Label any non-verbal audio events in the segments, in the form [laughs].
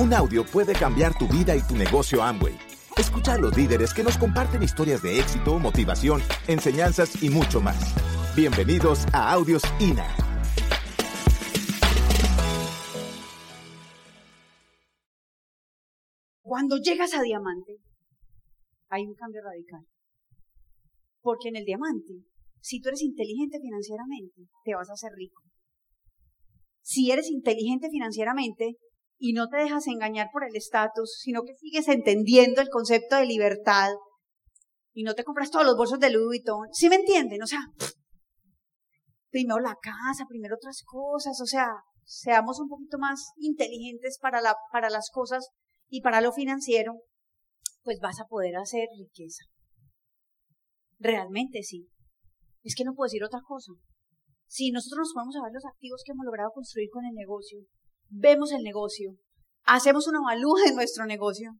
Un audio puede cambiar tu vida y tu negocio Amway. Escucha a los líderes que nos comparten historias de éxito, motivación, enseñanzas y mucho más. Bienvenidos a Audios INA. Cuando llegas a diamante, hay un cambio radical. Porque en el diamante, si tú eres inteligente financieramente, te vas a hacer rico. Si eres inteligente financieramente y no te dejas engañar por el estatus, sino que sigues entendiendo el concepto de libertad y no te compras todos los bolsos de Louis Vuitton, ¿sí me entienden? O sea, primero la casa, primero otras cosas, o sea, seamos un poquito más inteligentes para, la, para las cosas y para lo financiero, pues vas a poder hacer riqueza. Realmente sí. Es que no puedo decir otra cosa. Si nosotros nos ponemos a ver los activos que hemos logrado construir con el negocio, vemos el negocio, hacemos una evalúa de nuestro negocio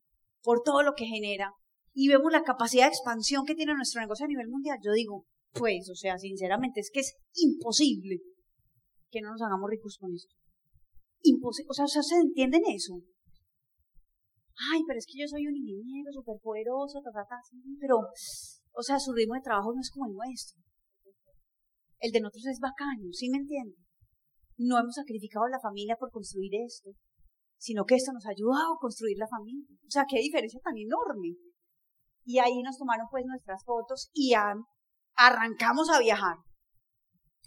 por todo lo que genera y vemos la capacidad de expansión que tiene nuestro negocio a nivel mundial, yo digo, pues, o sea, sinceramente es que es imposible que no nos hagamos ricos con esto. Imposible, o sea, ¿se entienden eso? Ay, pero es que yo soy un ingeniero súper poderoso, ta, ta, ta, pero, o sea, su ritmo de trabajo no es como el nuestro. El de nosotros es bacano, ¿sí me entienden? No hemos sacrificado a la familia por construir esto, sino que esto nos ha ayudado a construir la familia. O sea, qué diferencia tan enorme. Y ahí nos tomaron pues nuestras fotos y arrancamos a viajar.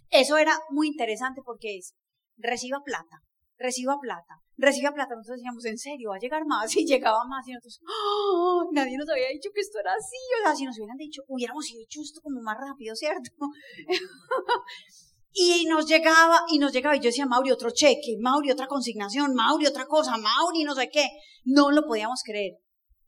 Eso era muy interesante porque es, reciba plata, reciba plata, reciba plata. Nosotros decíamos, en serio, va a llegar más [laughs] y llegaba más y nosotros, ¡Oh! nadie nos había dicho que esto era así. O sea, si nos hubieran dicho, hubiéramos hecho esto como más rápido, ¿cierto? [laughs] y nos llegaba, y nos llegaba, y yo decía, Mauri, otro cheque, Mauri, otra consignación, Mauri, otra cosa, Mauri, no sé qué. No lo podíamos creer.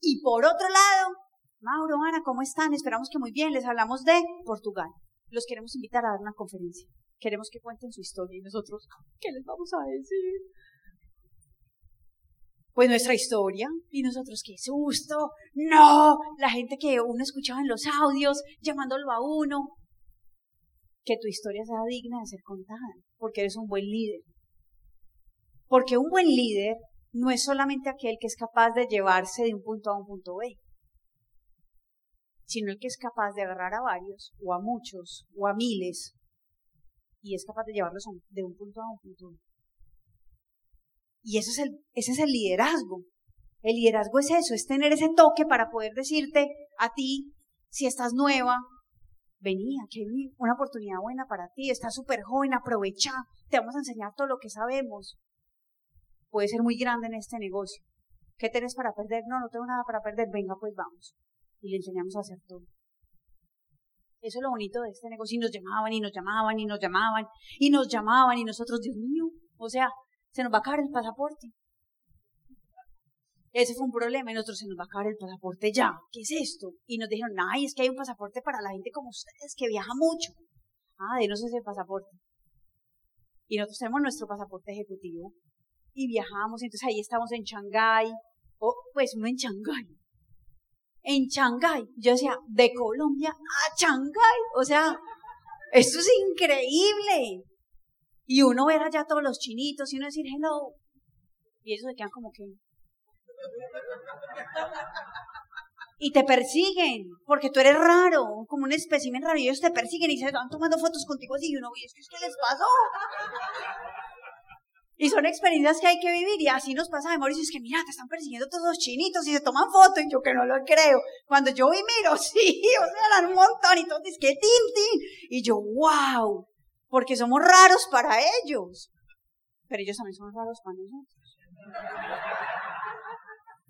Y por otro lado, Mauro, Ana, ¿cómo están? Esperamos que muy bien. Les hablamos de Portugal. Los queremos invitar a dar una conferencia. Queremos que cuenten su historia y nosotros, ¿qué les vamos a decir? Pues nuestra historia y nosotros, qué susto, no, la gente que uno escuchaba en los audios, llamándolo a uno, que tu historia sea digna de ser contada, porque eres un buen líder. Porque un buen líder no es solamente aquel que es capaz de llevarse de un punto A un punto B, sino el que es capaz de agarrar a varios, o a muchos, o a miles, y es capaz de llevarlos de un punto a un punto. Y eso es el, ese es el liderazgo. El liderazgo es eso, es tener ese toque para poder decirte a ti, si estás nueva, venía, que hay una oportunidad buena para ti, estás súper joven, aprovecha, te vamos a enseñar todo lo que sabemos. Puede ser muy grande en este negocio. ¿Qué tienes para perder? No, no tengo nada para perder, venga, pues vamos. Y le enseñamos a hacer todo. Eso es lo bonito de este negocio. Y nos llamaban y nos llamaban y nos llamaban y nos llamaban y nosotros, Dios mío, o sea, se nos va a acabar el pasaporte. Ese fue un problema y nosotros se nos va a acabar el pasaporte ya. ¿Qué es esto? Y nos dijeron, ay, es que hay un pasaporte para la gente como ustedes que viaja mucho. Ah, denos ese pasaporte. Y nosotros tenemos nuestro pasaporte ejecutivo y viajamos. Entonces ahí estamos en Shanghái, o pues uno en Shanghái, en Shanghái. Yo decía, de Colombia a Shanghái. O sea, esto es increíble. Y uno ver allá todos los chinitos y uno decir hello. Y ellos se quedan como que. Y te persiguen, porque tú eres raro, como un espécimen raro, y ellos te persiguen y se van tomando fotos contigo así, y uno, y es que, ¿qué les pasó? Y son experiencias que hay que vivir y así nos pasa de Mauricio, es que mira, te están persiguiendo todos los chinitos y se toman fotos y yo que no lo creo. Cuando yo vi, miro, [laughs] sí, o sea, eran un montón y todos dicen que tin, Y yo, wow, porque somos raros para ellos. Pero ellos también son raros para nosotros.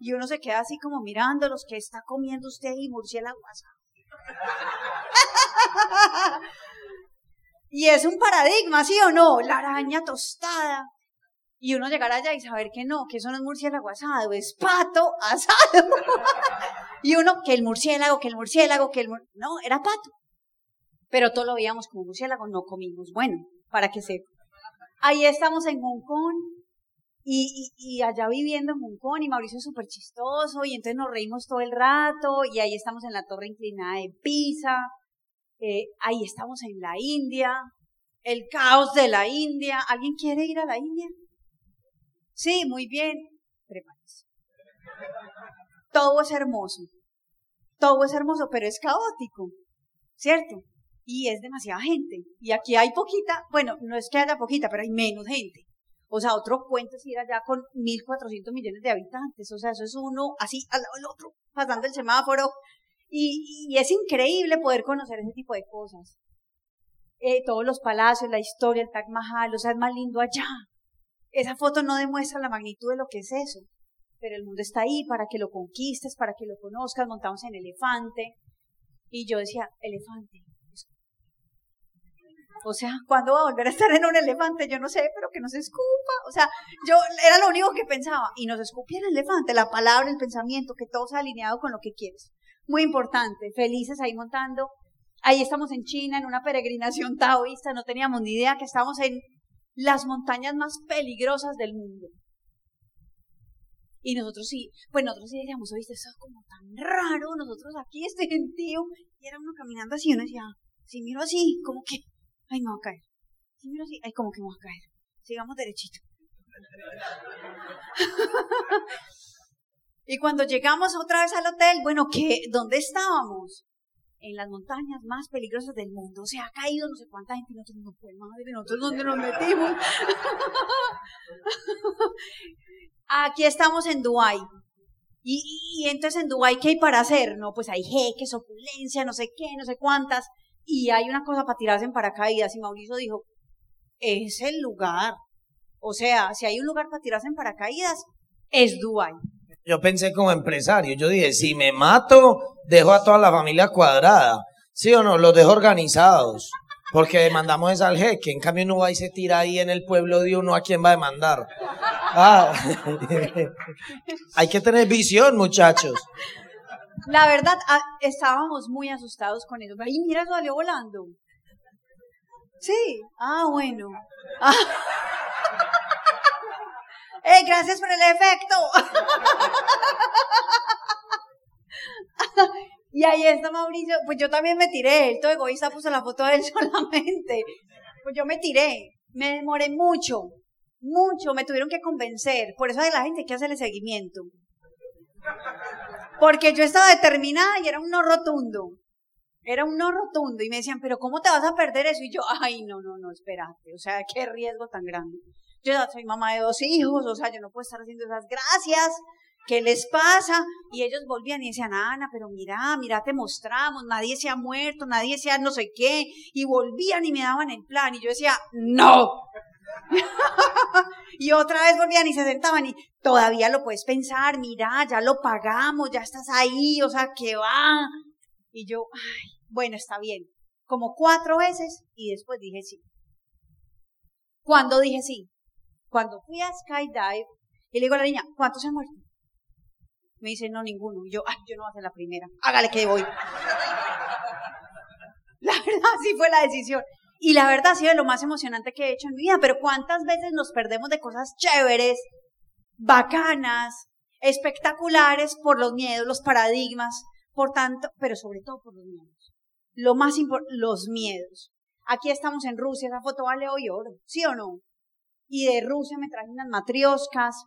Y uno se queda así como mirando los que está comiendo usted y murciélago [laughs] y es un paradigma, ¿sí o no? La araña tostada y uno llegar allá y saber que no, que eso no es murciélago asado, es pato asado. [laughs] y uno, que el murciélago, que el murciélago, que el murciélago. No, era pato. Pero todo lo veíamos como murciélago, no comimos. Bueno, para que sepa. Ahí estamos en Hong Kong y, y, allá viviendo en Kong y Mauricio es súper chistoso y entonces nos reímos todo el rato y ahí estamos en la torre inclinada de Pisa, eh, ahí estamos en la India, el caos de la India. ¿Alguien quiere ir a la India? Sí, muy bien. Prepárense. Todo es hermoso. Todo es hermoso, pero es caótico. ¿Cierto? Y es demasiada gente. Y aquí hay poquita, bueno, no es que haya poquita, pero hay menos gente. O sea, otro cuento es ir allá con 1.400 millones de habitantes. O sea, eso es uno así al lado del otro, pasando el semáforo. Y, es increíble poder conocer ese tipo de cosas. Eh, todos los palacios, la historia, el Taj Mahal, o sea, es más lindo allá. Esa foto no demuestra la magnitud de lo que es eso, pero el mundo está ahí para que lo conquistes, para que lo conozcas, montamos en elefante. Y yo decía, elefante. O sea, ¿cuándo va a volver a estar en un elefante? Yo no sé, pero que nos escupa. O sea, yo era lo único que pensaba. Y nos escupía el elefante, la palabra, el pensamiento, que todo sea alineado con lo que quieres. Muy importante, felices ahí montando. Ahí estamos en China, en una peregrinación taoísta, no teníamos ni idea que estábamos en las montañas más peligrosas del mundo. Y nosotros sí, pues nosotros sí decíamos, oíste, eso es como tan raro, nosotros aquí, este gentío, y era uno caminando así, uno decía, si miro así, como que, ay, me voy a caer. Si miro así, ay, como que me voy a caer. Sigamos derechito. [laughs] y cuando llegamos otra vez al hotel, bueno, ¿qué? ¿Dónde estábamos? en las montañas más peligrosas del mundo. O sea, ha caído no sé cuánta gente y nosotros no pues madre, nosotros dónde nos metimos. [laughs] Aquí estamos en Dubái. Y, y, entonces en Dubái, ¿qué hay para hacer? No, pues hay jeques, opulencia, no sé qué, no sé cuántas. Y hay una cosa para tirarse en paracaídas. Y Mauricio dijo, es el lugar. O sea, si hay un lugar para tirarse en paracaídas, es Dubái. Yo pensé como empresario, yo dije, si me mato, dejo a toda la familia cuadrada. ¿Sí o no? Los dejo organizados. Porque demandamos es al jeque. En cambio, no va y se tira ahí en el pueblo de uno a quién va a demandar. Ah. [laughs] Hay que tener visión, muchachos. La verdad, ah, estábamos muy asustados con eso. Ay, mira, salió volando. Sí. Ah, bueno. Ah. [laughs] ¡Eh, gracias por el efecto! [laughs] y ahí está Mauricio, pues yo también me tiré, el todo egoísta puso la foto de él [laughs] solamente. Pues yo me tiré, me demoré mucho, mucho, me tuvieron que convencer. Por eso hay la gente que hace el seguimiento. Porque yo estaba determinada y era un no rotundo. Era un no rotundo. Y me decían, pero ¿cómo te vas a perder eso? Y yo, ay, no, no, no, espérate. O sea, qué riesgo tan grande. Yo soy mamá de dos hijos, o sea, yo no puedo estar haciendo esas gracias. ¿Qué les pasa? Y ellos volvían y decían, Ana, pero mira, mira, te mostramos, nadie se ha muerto, nadie se ha no sé qué. Y volvían y me daban el plan. Y yo decía, no. [laughs] y otra vez volvían y se sentaban y todavía lo puedes pensar, mira, ya lo pagamos, ya estás ahí, o sea, ¿qué va? Y yo, bueno, está bien. Como cuatro veces y después dije sí. ¿Cuándo dije sí? Cuando fui a Skydive y le digo a la niña, ¿cuántos se han muerto? Me dice, no, ninguno. Y yo, ay, yo no voy a ser la primera. Hágale que voy. [laughs] La verdad, sí fue la decisión. Y la verdad ha sido lo más emocionante que he hecho en mi vida. Pero ¿cuántas veces nos perdemos de cosas chéveres, bacanas, espectaculares por los miedos, los paradigmas, por tanto, pero sobre todo por los miedos. Lo más importante, los miedos. Aquí estamos en Rusia, esa foto vale hoy oro, ¿sí o no? Y de Rusia me traje unas matrioscas,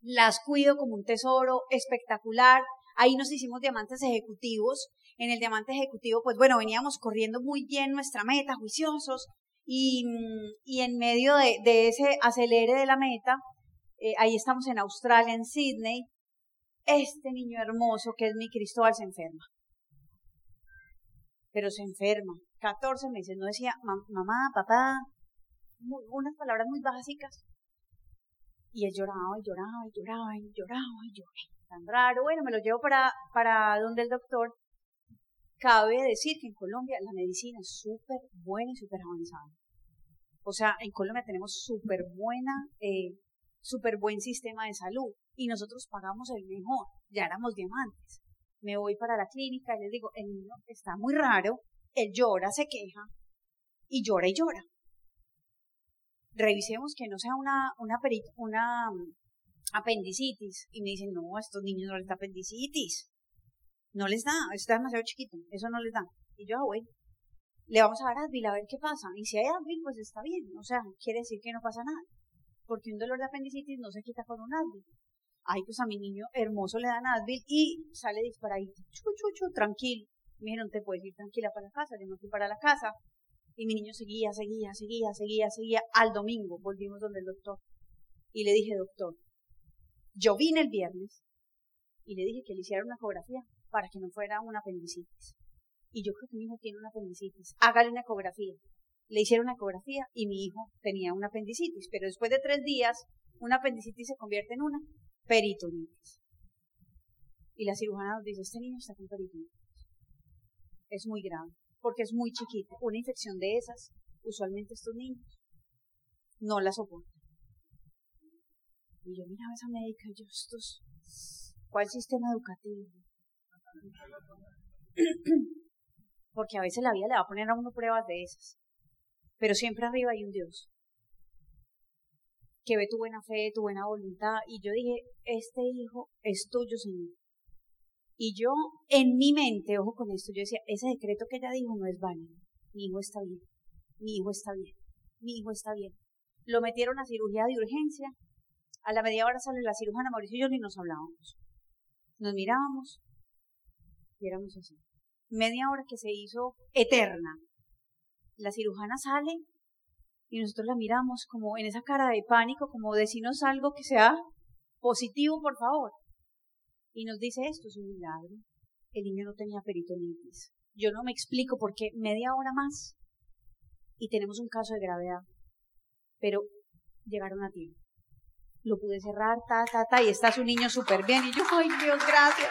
las cuido como un tesoro espectacular. Ahí nos hicimos diamantes ejecutivos. En el diamante ejecutivo, pues bueno, veníamos corriendo muy bien nuestra meta, juiciosos, y, y en medio de, de, ese acelere de la meta, eh, ahí estamos en Australia, en Sydney, este niño hermoso que es mi Cristóbal se enferma. Pero se enferma. 14 meses, no decía mamá, papá, unas palabras muy básicas. Y él lloraba y lloraba y lloraba y lloraba y lloraba. Tan raro. Bueno, me lo llevo para, para donde el doctor. Cabe decir que en Colombia la medicina es súper buena y súper avanzada. O sea, en Colombia tenemos súper buena, eh, súper buen sistema de salud y nosotros pagamos el mejor. Ya éramos diamantes. Me voy para la clínica y les digo, el niño está muy raro, él llora, se queja y llora y llora revisemos que no sea una, una, mm, apendicitis. Y me dicen, no, estos niños no les da apendicitis. No les da, está demasiado chiquito, eso no les da. Y yo, ah, bueno, le vamos a dar Advil a ver qué pasa. Y si hay Advil, pues está bien. O sea, quiere decir que no pasa nada. Porque un dolor de apendicitis no se quita con un Advil. Ay, pues a mi niño hermoso le dan Advil y sale disparadito, chu, chu, chu, tranquilo. Me dijeron, te puedes ir tranquila para la casa, yo me fui para la casa. Y mi niño seguía, seguía, seguía, seguía, seguía. Al domingo volvimos donde el doctor. Y le dije, doctor, yo vine el viernes y le dije que le hiciera una ecografía para que no fuera una apendicitis. Y yo creo que mi hijo tiene una apendicitis. Hágale una ecografía. Le hicieron una ecografía y mi hijo tenía una apendicitis. Pero después de tres días, una apendicitis se convierte en una peritonitis. Y la cirujana nos dice, este niño está con peritonitis. Es muy grave, porque es muy chiquito. Una infección de esas, usualmente estos niños no la soportan. Y yo miraba a esa médica y yo, estos, ¿cuál sistema educativo? [coughs] Porque a veces la vida le va a poner a uno pruebas de esas. Pero siempre arriba hay un Dios que ve tu buena fe, tu buena voluntad. Y yo dije, este hijo es tuyo, Señor. Y yo, en mi mente, ojo con esto, yo decía, ese decreto que ella dijo no es válido. Mi hijo está bien. Mi hijo está bien. Mi hijo está bien. Lo metieron a cirugía de urgencia. A la media hora sale la cirujana, Mauricio y yo ni nos hablábamos. Nos mirábamos Media hora que se hizo eterna. La cirujana sale y nosotros la miramos como en esa cara de pánico, como decirnos algo que sea positivo, por favor. Y nos dice esto es un milagro. El niño no tenía peritonitis. Yo no me explico por qué media hora más y tenemos un caso de gravedad. Pero llegaron a tiempo lo pude cerrar, ta, ta, ta, y está su niño súper bien. Y yo, ay Dios, gracias.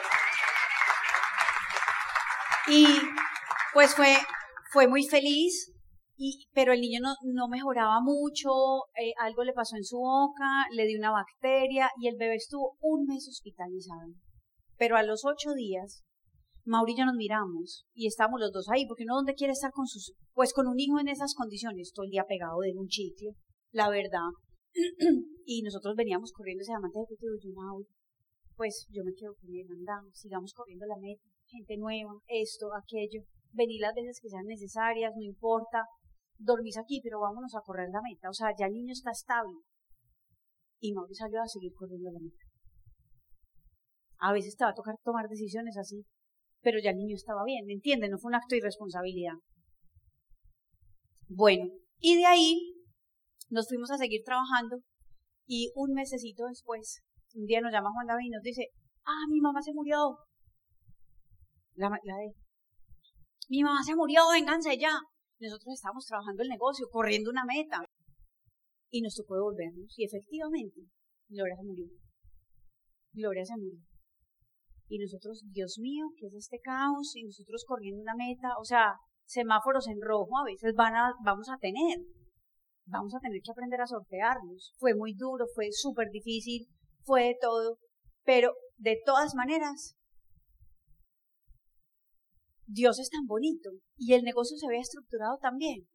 Y pues fue, fue muy feliz, y, pero el niño no, no mejoraba mucho, eh, algo le pasó en su boca, le dio una bacteria y el bebé estuvo un mes hospitalizado. Pero a los ocho días, Mauri y yo nos miramos y estábamos los dos ahí, porque uno donde quiere estar con sus, pues con un hijo en esas condiciones, todo el día pegado de un chicle, la verdad, [clears throat] y nosotros veníamos corriendo ese diamante de yo, pues yo me quedo con él, andamos, sigamos corriendo la meta, gente nueva, esto, aquello, vení las veces que sean necesarias, no importa, dormís aquí, pero vámonos a correr la meta, o sea, ya el niño está estable. Y Mauri salió a seguir corriendo la meta. A veces te va a tocar tomar decisiones así, pero ya el niño estaba bien, ¿me entiendes? No fue un acto de irresponsabilidad. Bueno, y de ahí nos fuimos a seguir trabajando y un mesecito después, un día nos llama Juan David y nos dice, ah, mi mamá se murió. La, la de, mi mamá se murió, vénganse ya. Nosotros estábamos trabajando el negocio, corriendo una meta. Y nos tocó devolvernos. Y efectivamente, Gloria se murió. Gloria se murió. Y nosotros, Dios mío, ¿qué es este caos? Y nosotros corriendo una meta, o sea, semáforos en rojo a veces van a, vamos a tener vamos a tener que aprender a sortearnos. Fue muy duro, fue súper difícil, fue de todo, pero de todas maneras, Dios es tan bonito y el negocio se ve estructurado también,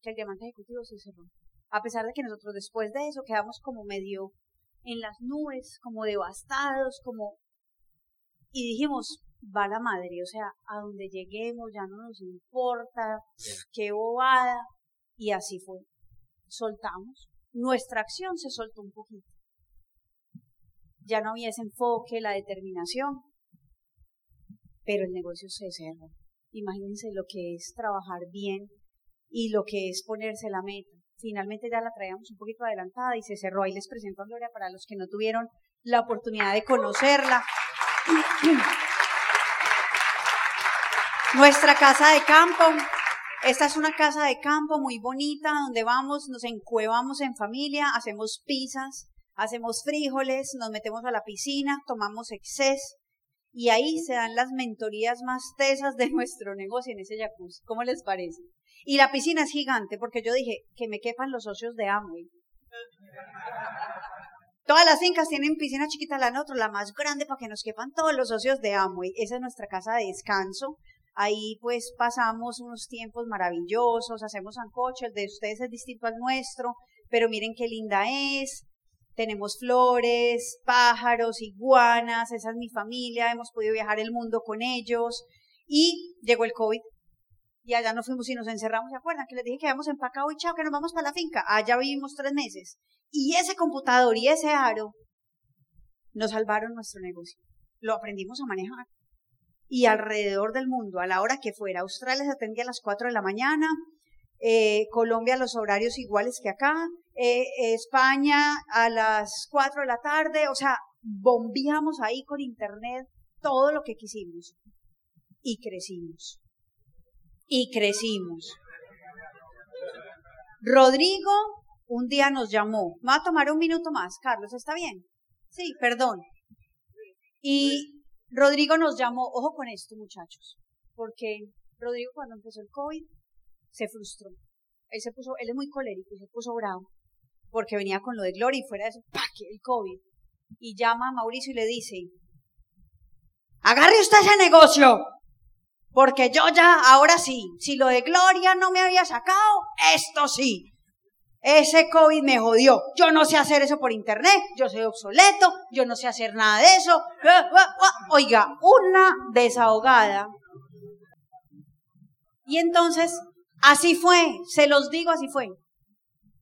que el diamante ejecutivo se cerró. A pesar de que nosotros después de eso quedamos como medio en las nubes, como devastados, como... Y dijimos, va la madre, o sea, a donde lleguemos ya no nos importa, qué bobada. Y así fue soltamos, nuestra acción se soltó un poquito. Ya no había ese enfoque, la determinación, pero el negocio se cerró. Imagínense lo que es trabajar bien y lo que es ponerse la meta. Finalmente ya la traíamos un poquito adelantada y se cerró. Ahí les presento a Gloria para los que no tuvieron la oportunidad de conocerla. Nuestra casa de campo esta es una casa de campo muy bonita donde vamos, nos encuevamos en familia, hacemos pizzas, hacemos frijoles, nos metemos a la piscina, tomamos exceso y ahí se dan las mentorías más tesas de [laughs] nuestro negocio en ese jacuzzi. ¿Cómo les parece? Y la piscina es gigante porque yo dije que me quepan los socios de Amway. Todas las fincas tienen piscina chiquita, la otra, la más grande para que nos quepan todos los socios de Amway. Esa es nuestra casa de descanso. Ahí pues pasamos unos tiempos maravillosos, hacemos ancocho, el de ustedes es distinto al nuestro, pero miren qué linda es. Tenemos flores, pájaros, iguanas, esa es mi familia, hemos podido viajar el mundo con ellos. Y llegó el COVID y allá nos fuimos y nos encerramos, ¿se acuerdan? Que les dije que habíamos empacado y chao, que nos vamos para la finca. Allá vivimos tres meses. Y ese computador y ese aro nos salvaron nuestro negocio. Lo aprendimos a manejar. Y alrededor del mundo, a la hora que fuera, Australia se atendía a las 4 de la mañana, eh, Colombia los horarios iguales que acá, eh, España a las 4 de la tarde, o sea, bombeamos ahí con internet todo lo que quisimos. Y crecimos. Y crecimos. Rodrigo un día nos llamó. Me va a tomar un minuto más. Carlos, ¿está bien? Sí, perdón. Y Rodrigo nos llamó. Ojo con esto, muchachos. Porque Rodrigo cuando empezó el COVID se frustró. Él se puso, él es muy colérico y se puso bravo. Porque venía con lo de Gloria y fuera de eso, ¡pac! el COVID. Y llama a Mauricio y le dice, agarre usted ese negocio. Porque yo ya, ahora sí, si lo de Gloria no me había sacado, esto sí. Ese COVID me jodió. Yo no sé hacer eso por internet, yo soy obsoleto, yo no sé hacer nada de eso. Oiga, una desahogada. Y entonces, así fue, se los digo, así fue.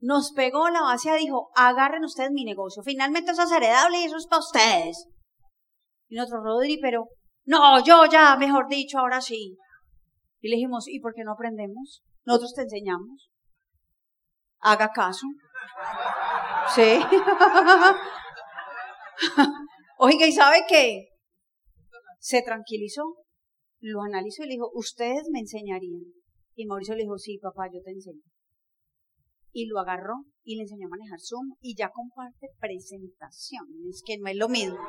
Nos pegó la y dijo, agarren ustedes mi negocio. Finalmente eso es heredable y eso es para ustedes. Y nosotros, Rodri, pero no, yo ya, mejor dicho, ahora sí. Y le dijimos, ¿y por qué no aprendemos? Nosotros te enseñamos. Haga caso. Sí. [laughs] Oiga, ¿y sabe qué? Se tranquilizó, lo analizó y le dijo, ustedes me enseñarían. Y Mauricio le dijo, sí, papá, yo te enseño. Y lo agarró y le enseñó a manejar Zoom y ya comparte presentaciones, que no es lo mismo. [laughs]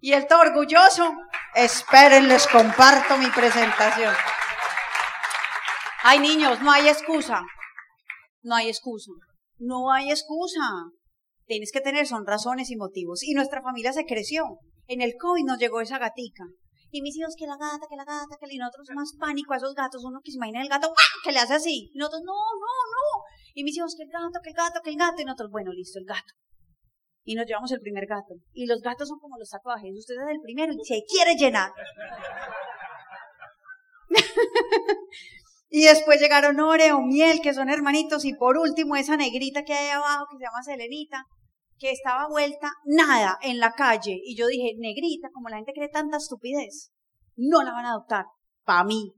Y él está orgulloso. Esperen, les comparto mi presentación. Ay, niños, no hay excusa. No hay excusa. No hay excusa. Tienes que tener son razones y motivos. Y nuestra familia se creció. En el COVID nos llegó esa gatica. Y mis hijos, que la gata, que la gata, que y nosotros más pánico a esos gatos. Uno que se imagina el gato, que le hace así. Y nosotros, no, no, no. Y mis hijos, que el gato, que el gato, que el gato. Y nosotros, bueno, listo, el gato y nos llevamos el primer gato. Y los gatos son como los tatuajes. Usted es el primero y se quiere llenar. [laughs] y después llegaron Oreo, Miel, que son hermanitos. Y por último, esa negrita que hay abajo, que se llama Selenita, que estaba vuelta nada en la calle. Y yo dije, negrita, como la gente cree tanta estupidez, no la van a adoptar. Pa' mí.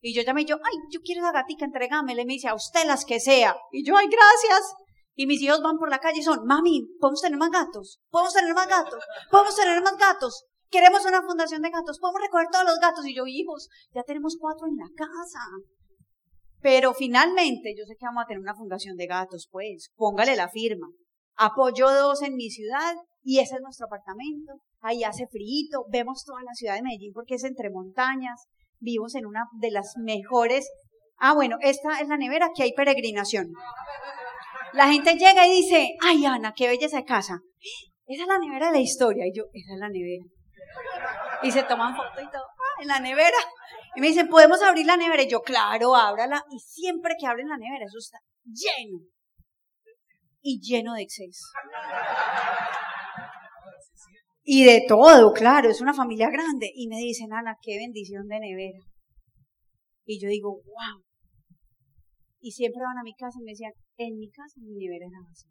Y yo llamé yo, ay, yo quiero esa gatica, entregámela. Y me dice, a usted las que sea. Y yo, ay, gracias. Y mis hijos van por la calle y son, mami, ¿podemos tener más gatos? ¿Podemos tener más gatos? ¿Podemos tener más gatos? Queremos una fundación de gatos. ¿Podemos recoger todos los gatos? Y yo, hijos, ya tenemos cuatro en la casa. Pero finalmente, yo sé que vamos a tener una fundación de gatos, pues, póngale la firma. Apoyo dos en mi ciudad y ese es nuestro apartamento. Ahí hace frío, vemos toda la ciudad de Medellín porque es entre montañas. Vivimos en una de las mejores. Ah, bueno, esta es la nevera que hay peregrinación. La gente llega y dice, ay Ana, qué belleza de casa. Esa es la nevera de la historia. Y yo, esa es la nevera. Y se toman fotos y todo, ah, en la nevera. Y me dicen, ¿podemos abrir la nevera? Y yo, claro, ábrala. Y siempre que abren la nevera, eso está lleno. Y lleno de exceso. Y de todo, claro, es una familia grande. Y me dicen, Ana, qué bendición de nevera. Y yo digo, wow, y siempre van a mi casa y me decían, en mi casa mi nevera era vacía.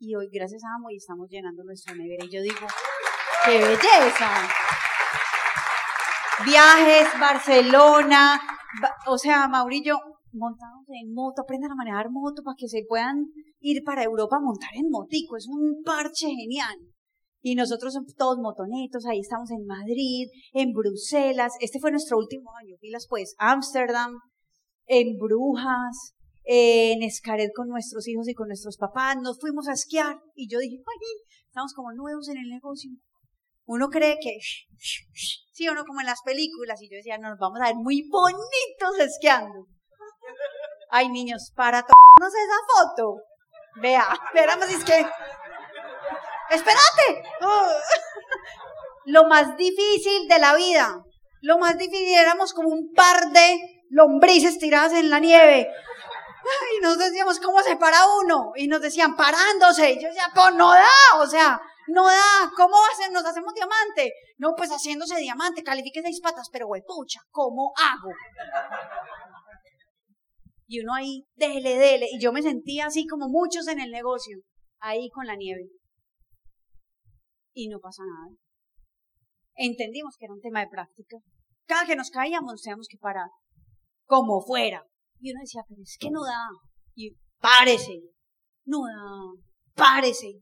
Y hoy, gracias a Amo, y estamos llenando nuestra nevera. Y yo digo, ¡qué belleza! Viajes, Barcelona, o sea, Maurillo, montamos en moto, aprendan a manejar moto para que se puedan ir para Europa a montar en motico. Es un parche genial. Y nosotros somos todos motonetos, ahí estamos en Madrid, en Bruselas. Este fue nuestro último año, pilas pues, Ámsterdam, en Brujas, en Escaret con nuestros hijos y con nuestros papás, nos fuimos a esquiar y yo dije, ay, estamos como nuevos en el negocio. Uno cree que, sí o no, como en las películas, y yo decía, nos vamos a ver muy bonitos esquiando. Ay, niños, para tomarnos esa foto. Vea, esperamos, es que, espérate. [laughs] Lo más difícil de la vida, lo más difícil éramos como un par de lombrices tiradas en la nieve. Y nos decíamos, ¿cómo se para uno? Y nos decían, parándose. Y yo decía, pues no da, o sea, no da. ¿Cómo nos hacemos diamante? No, pues haciéndose diamante, califique seis patas, pero pucha, ¿cómo hago? Y uno ahí, dele, dele. Y yo me sentía así como muchos en el negocio, ahí con la nieve. y no pasa nada. Entendimos que era un tema de práctica. Cada que nos caíamos teníamos que parar, como fuera. Y uno decía, pero es que no da. Y párese, no da, párese.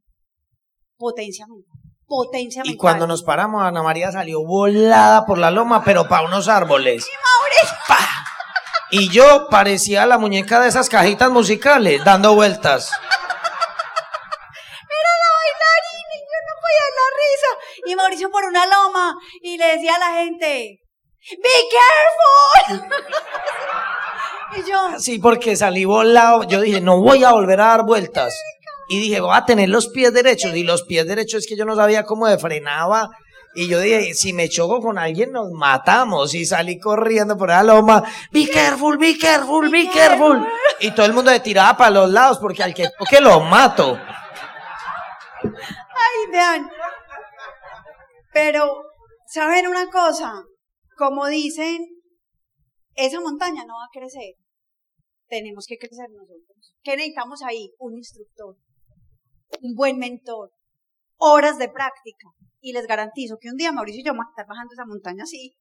Potencia mental. Potencia mental. Y cuando nos paramos, Ana María salió volada por la loma, pero para unos árboles. Y yo parecía la muñeca de esas cajitas musicales, dando vueltas. Era la bailarina y yo no podía dar la risa. Y Mauricio por una loma y le decía a la gente, ¡Be careful! [laughs] y yo, Sí, porque salí volado. Yo dije, no voy a volver a dar vueltas. Y dije, voy a tener los pies derechos. Y los pies derechos es que yo no sabía cómo de frenaba. Y yo dije, si me choco con alguien, nos matamos. Y salí corriendo por la loma. Be careful, be careful, be, careful. Y todo el mundo se tiraba para los lados porque al que toque lo mato. ay, vean. Pero, ¿saben una cosa? Como dicen, esa montaña no va a crecer. Tenemos que crecer nosotros. ¿Qué necesitamos ahí? Un instructor, un buen mentor, horas de práctica. Y les garantizo que un día Mauricio y yo vamos a estar bajando esa montaña así.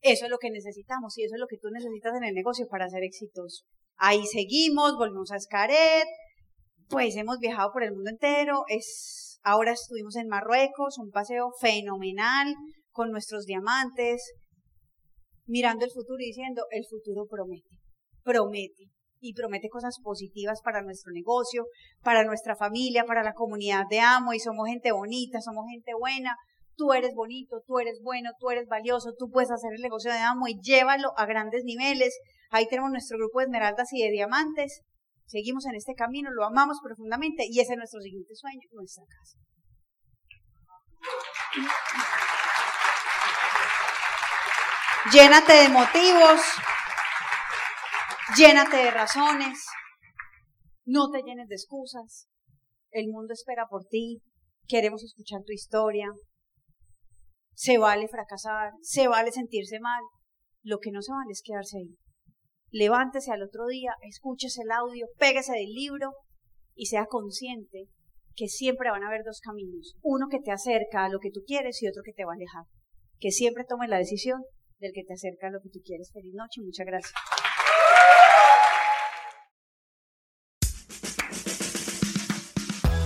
Eso es lo que necesitamos y eso es lo que tú necesitas en el negocio para ser exitoso. Ahí seguimos, volvemos a Escaret, pues hemos viajado por el mundo entero. Es, ahora estuvimos en Marruecos, un paseo fenomenal con nuestros diamantes, mirando el futuro y diciendo, el futuro promete, promete. Y promete cosas positivas para nuestro negocio, para nuestra familia, para la comunidad de Amo. Y somos gente bonita, somos gente buena. Tú eres bonito, tú eres bueno, tú eres valioso, tú puedes hacer el negocio de Amo y llévalo a grandes niveles. Ahí tenemos nuestro grupo de esmeraldas y de diamantes. Seguimos en este camino, lo amamos profundamente y ese es nuestro siguiente sueño, nuestra casa. Llénate de motivos, llénate de razones, no te llenes de excusas. El mundo espera por ti, queremos escuchar tu historia. Se vale fracasar, se vale sentirse mal. Lo que no se vale es quedarse ahí. Levántese al otro día, escúchese el audio, péguese del libro y sea consciente que siempre van a haber dos caminos. Uno que te acerca a lo que tú quieres y otro que te va a alejar. Que siempre tomes la decisión del que te acerca a lo que tú quieres. Feliz noche, muchas gracias.